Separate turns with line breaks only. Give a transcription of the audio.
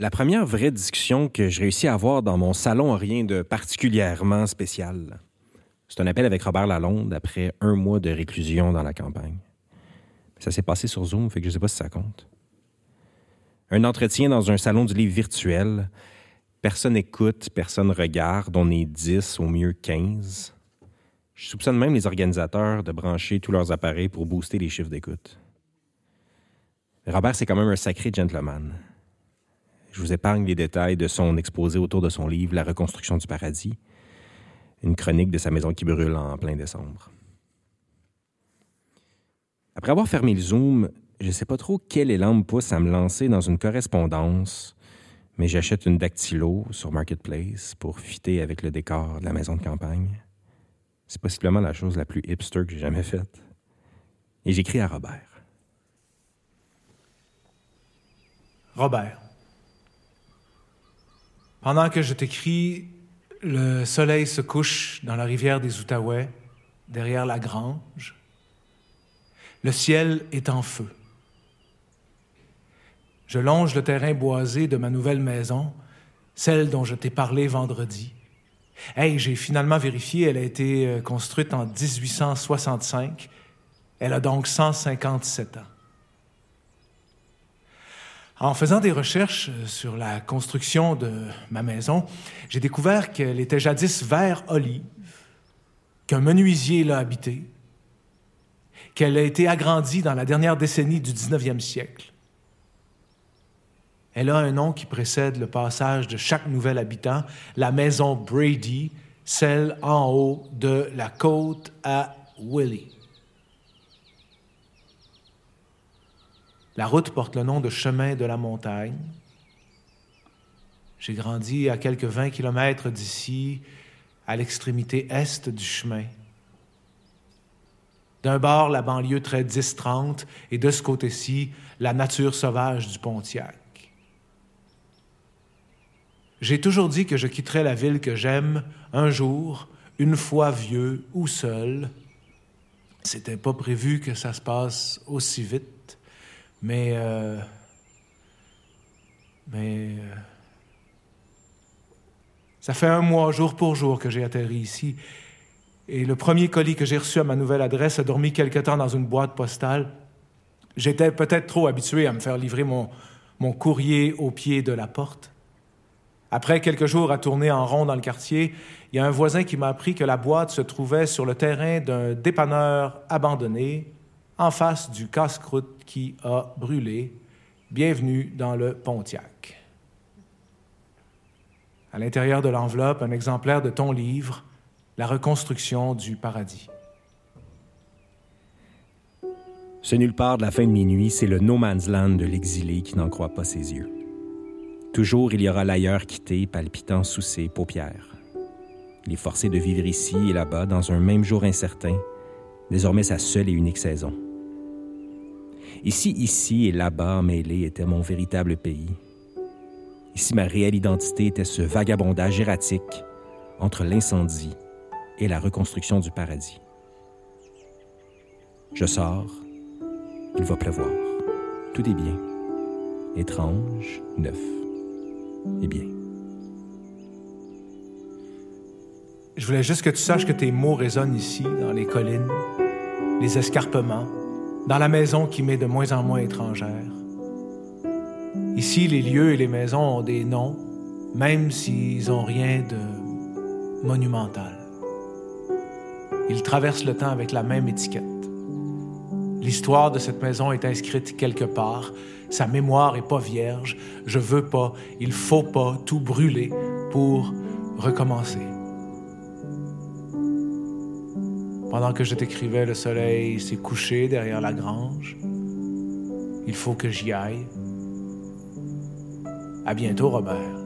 La première vraie discussion que je réussis à avoir dans mon salon rien de particulièrement spécial. C'est un appel avec Robert Lalonde après un mois de réclusion dans la campagne. Ça s'est passé sur Zoom, fait que je sais pas si ça compte. Un entretien dans un salon du livre virtuel. Personne écoute, personne regarde, on est 10, au mieux 15. Je soupçonne même les organisateurs de brancher tous leurs appareils pour booster les chiffres d'écoute. Robert, c'est quand même un sacré gentleman. Je vous épargne les détails de son exposé autour de son livre La reconstruction du paradis, une chronique de sa maison qui brûle en plein décembre. Après avoir fermé le Zoom, je ne sais pas trop quel élan me pousse à me lancer dans une correspondance, mais j'achète une dactylo sur Marketplace pour fitter avec le décor de la maison de campagne. C'est possiblement la chose la plus hipster que j'ai jamais faite. Et j'écris à Robert.
Robert, pendant que je t'écris, le soleil se couche dans la rivière des Outaouais, derrière la grange. Le ciel est en feu. Je longe le terrain boisé de ma nouvelle maison, celle dont je t'ai parlé vendredi. Hey, j'ai finalement vérifié, elle a été euh, construite en 1865. Elle a donc 157 ans. En faisant des recherches euh, sur la construction de ma maison, j'ai découvert qu'elle était jadis vert olive, qu'un menuisier l'a habitée, qu'elle a été agrandie dans la dernière décennie du 19e siècle. Elle a un nom qui précède le passage de chaque nouvel habitant, la maison Brady, celle en haut de la côte à Willie. La route porte le nom de chemin de la montagne. J'ai grandi à quelques 20 kilomètres d'ici, à l'extrémité est du chemin. D'un bord, la banlieue très 10-30 et de ce côté-ci, la nature sauvage du Pontiac. J'ai toujours dit que je quitterais la ville que j'aime un jour, une fois vieux ou seul. C'était pas prévu que ça se passe aussi vite, mais. Euh, mais. Euh, ça fait un mois, jour pour jour, que j'ai atterri ici. Et le premier colis que j'ai reçu à ma nouvelle adresse a dormi quelque temps dans une boîte postale. J'étais peut-être trop habitué à me faire livrer mon, mon courrier au pied de la porte. Après quelques jours à tourner en rond dans le quartier, il y a un voisin qui m'a appris que la boîte se trouvait sur le terrain d'un dépanneur abandonné, en face du casse-croûte qui a brûlé. Bienvenue dans le Pontiac. À l'intérieur de l'enveloppe, un exemplaire de ton livre, La reconstruction du paradis.
Ce nulle part de la fin de minuit, c'est le no man's land de l'exilé qui n'en croit pas ses yeux. Toujours il y aura l'ailleurs quitté, palpitant sous ses paupières. Il est forcé de vivre ici et là-bas dans un même jour incertain, désormais sa seule et unique saison. Ici, ici et là-bas mêlé était mon véritable pays. Ici, ma réelle identité était ce vagabondage erratique entre l'incendie et la reconstruction du paradis. Je sors, il va pleuvoir. Tout est bien. Étrange, neuf. Eh bien.
Je voulais juste que tu saches que tes mots résonnent ici, dans les collines, les escarpements, dans la maison qui m'est de moins en moins étrangère. Ici, les lieux et les maisons ont des noms, même s'ils n'ont rien de monumental. Ils traversent le temps avec la même étiquette. L'histoire de cette maison est inscrite quelque part, sa mémoire est pas vierge. Je veux pas, il faut pas tout brûler pour recommencer. Pendant que je t'écrivais, le soleil s'est couché derrière la grange. Il faut que j'y aille. À bientôt, Robert.